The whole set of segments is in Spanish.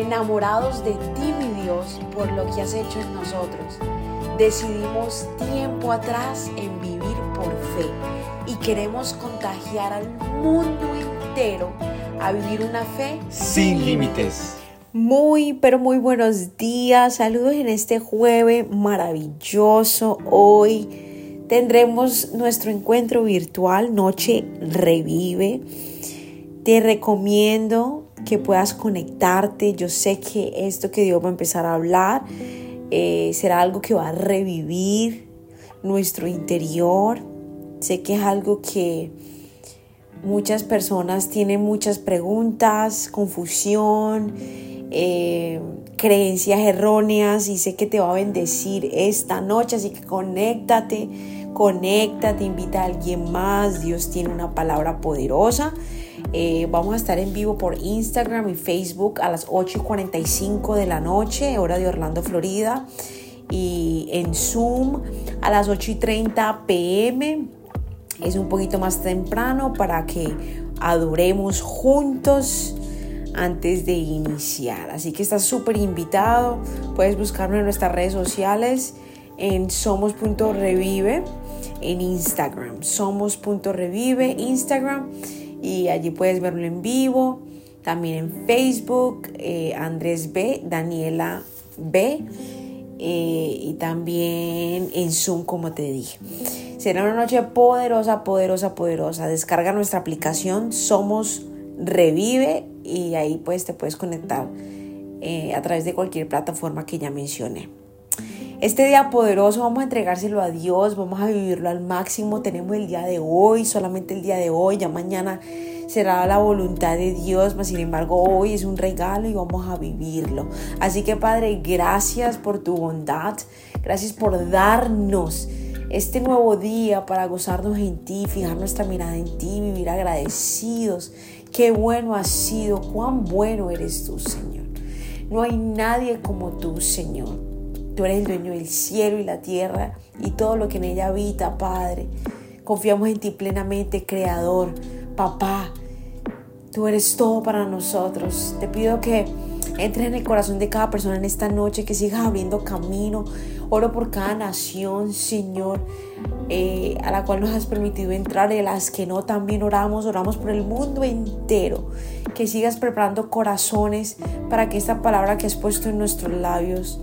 enamorados de ti, mi Dios, por lo que has hecho en nosotros. Decidimos tiempo atrás en vivir por fe y queremos contagiar al mundo entero a vivir una fe sin límites. Muy, pero muy buenos días. Saludos en este jueves maravilloso. Hoy tendremos nuestro encuentro virtual Noche Revive. Te recomiendo que puedas conectarte. Yo sé que esto que Dios va a empezar a hablar eh, será algo que va a revivir nuestro interior. Sé que es algo que muchas personas tienen muchas preguntas, confusión, eh, creencias erróneas y sé que te va a bendecir esta noche, así que conéctate, conéctate, invita a alguien más, Dios tiene una palabra poderosa. Eh, vamos a estar en vivo por Instagram y Facebook a las 8 y 45 de la noche, hora de Orlando, Florida. Y en Zoom a las 8 y 30 pm. Es un poquito más temprano para que adoremos juntos antes de iniciar. Así que estás súper invitado. Puedes buscarme en nuestras redes sociales en somos.revive en Instagram. Somos.revive Instagram y allí puedes verlo en vivo. También en Facebook, eh, Andrés B, Daniela B. Eh, y también en Zoom, como te dije. Será una noche poderosa, poderosa, poderosa. Descarga nuestra aplicación Somos Revive y ahí pues te puedes conectar eh, a través de cualquier plataforma que ya mencioné. Este día poderoso vamos a entregárselo a Dios, vamos a vivirlo al máximo. Tenemos el día de hoy, solamente el día de hoy, ya mañana será la voluntad de Dios, mas sin embargo hoy es un regalo y vamos a vivirlo. Así que Padre, gracias por tu bondad, gracias por darnos este nuevo día para gozarnos en ti, fijar nuestra mirada en ti, vivir agradecidos. Qué bueno has sido, cuán bueno eres tú, Señor. No hay nadie como tú, Señor. Tú eres el dueño del cielo y la tierra y todo lo que en ella habita, Padre. Confiamos en ti plenamente, Creador. Papá, tú eres todo para nosotros. Te pido que entres en el corazón de cada persona en esta noche, que sigas abriendo camino. Oro por cada nación, Señor, eh, a la cual nos has permitido entrar y las que no también oramos. Oramos por el mundo entero. Que sigas preparando corazones para que esta palabra que has puesto en nuestros labios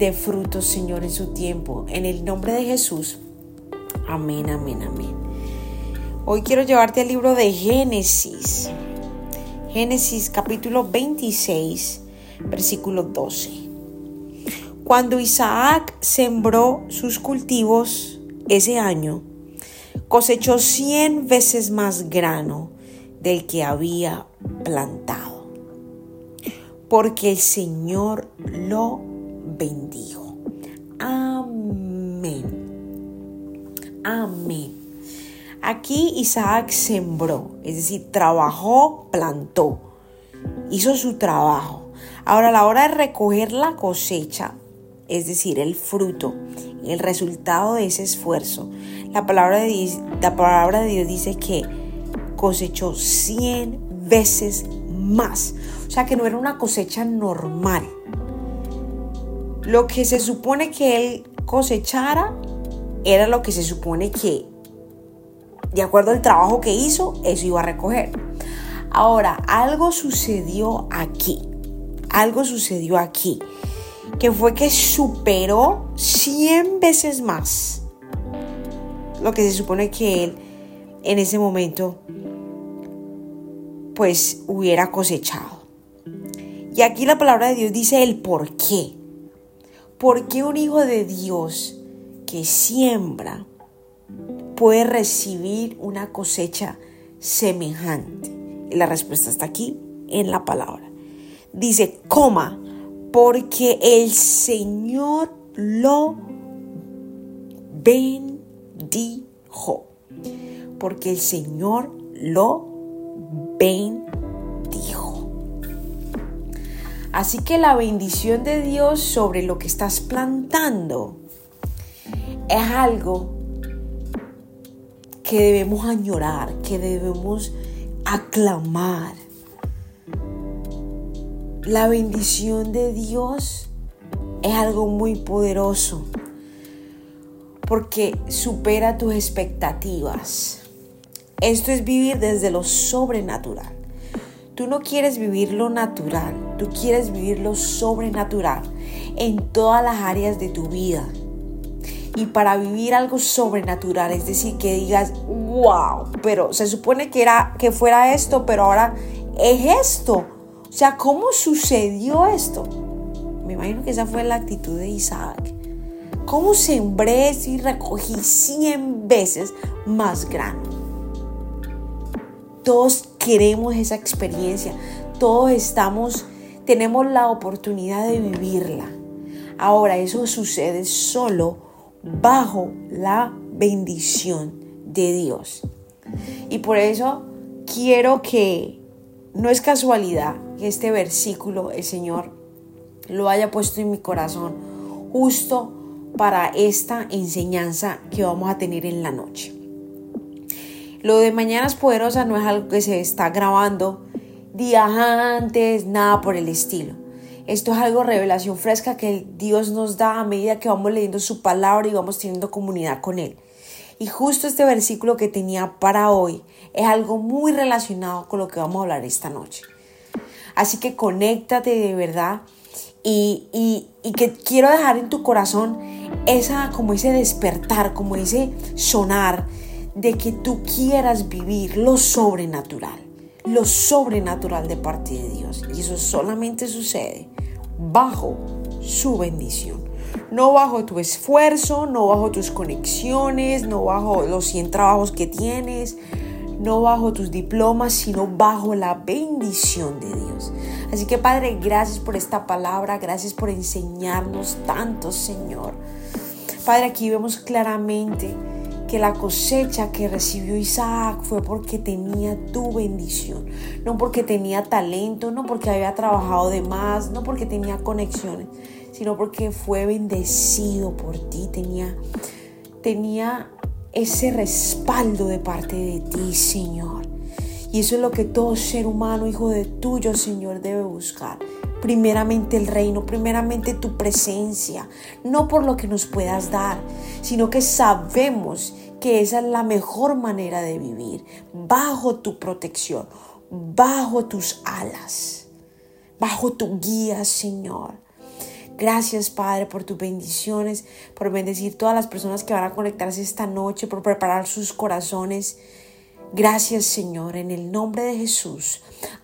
de frutos, Señor, en su tiempo. En el nombre de Jesús. Amén, amén, amén. Hoy quiero llevarte al libro de Génesis. Génesis capítulo 26, versículo 12. Cuando Isaac sembró sus cultivos ese año, cosechó cien veces más grano del que había plantado, porque el Señor lo bendijo. Amén. Amén. Aquí Isaac sembró, es decir, trabajó, plantó, hizo su trabajo. Ahora a la hora de recoger la cosecha, es decir, el fruto, el resultado de ese esfuerzo, la palabra de Dios, la palabra de Dios dice que cosechó 100 veces más. O sea que no era una cosecha normal lo que se supone que él cosechara era lo que se supone que, de acuerdo al trabajo que hizo, eso iba a recoger. Ahora, algo sucedió aquí. Algo sucedió aquí. Que fue que superó 100 veces más lo que se supone que él en ese momento pues hubiera cosechado. Y aquí la palabra de Dios dice el por qué. ¿Por qué un hijo de Dios que siembra puede recibir una cosecha semejante? Y la respuesta está aquí en la palabra. Dice, coma, porque el Señor lo bendijo. Porque el Señor lo bendijo. Así que la bendición de Dios sobre lo que estás plantando es algo que debemos añorar, que debemos aclamar. La bendición de Dios es algo muy poderoso porque supera tus expectativas. Esto es vivir desde lo sobrenatural. Tú no quieres vivir lo natural, tú quieres vivir lo sobrenatural en todas las áreas de tu vida. Y para vivir algo sobrenatural, es decir, que digas, wow, pero se supone que era que fuera esto, pero ahora es esto. O sea, ¿cómo sucedió esto? Me imagino que esa fue la actitud de Isaac. ¿Cómo sembré y recogí 100 veces más grano? Todos queremos esa experiencia. Todos estamos, tenemos la oportunidad de vivirla. Ahora, eso sucede solo bajo la bendición de Dios. Y por eso quiero que no es casualidad que este versículo el Señor lo haya puesto en mi corazón justo para esta enseñanza que vamos a tener en la noche. Lo de Mañanas Poderosas no es algo que se está grabando días antes, nada por el estilo. Esto es algo revelación fresca que Dios nos da a medida que vamos leyendo su palabra y vamos teniendo comunidad con Él. Y justo este versículo que tenía para hoy es algo muy relacionado con lo que vamos a hablar esta noche. Así que conéctate de verdad y, y, que quiero dejar en tu corazón esa, como ese despertar, como ese sonar de que tú quieras vivir lo sobrenatural, lo sobrenatural de parte de Dios. Y eso solamente sucede bajo su bendición. No bajo tu esfuerzo, no bajo tus conexiones, no bajo los 100 trabajos que tienes, no bajo tus diplomas, sino bajo la bendición de Dios. Así que Padre, gracias por esta palabra, gracias por enseñarnos tanto, Señor. Padre, aquí vemos claramente que la cosecha que recibió Isaac fue porque tenía tu bendición, no porque tenía talento, no porque había trabajado de más, no porque tenía conexiones, sino porque fue bendecido por ti, tenía, tenía ese respaldo de parte de ti, Señor. Y eso es lo que todo ser humano, hijo de tuyo, Señor, debe buscar. Primeramente el reino, primeramente tu presencia, no por lo que nos puedas dar, sino que sabemos que esa es la mejor manera de vivir, bajo tu protección, bajo tus alas, bajo tu guía, Señor. Gracias, Padre, por tus bendiciones, por bendecir todas las personas que van a conectarse esta noche, por preparar sus corazones. Gracias, Señor, en el nombre de Jesús.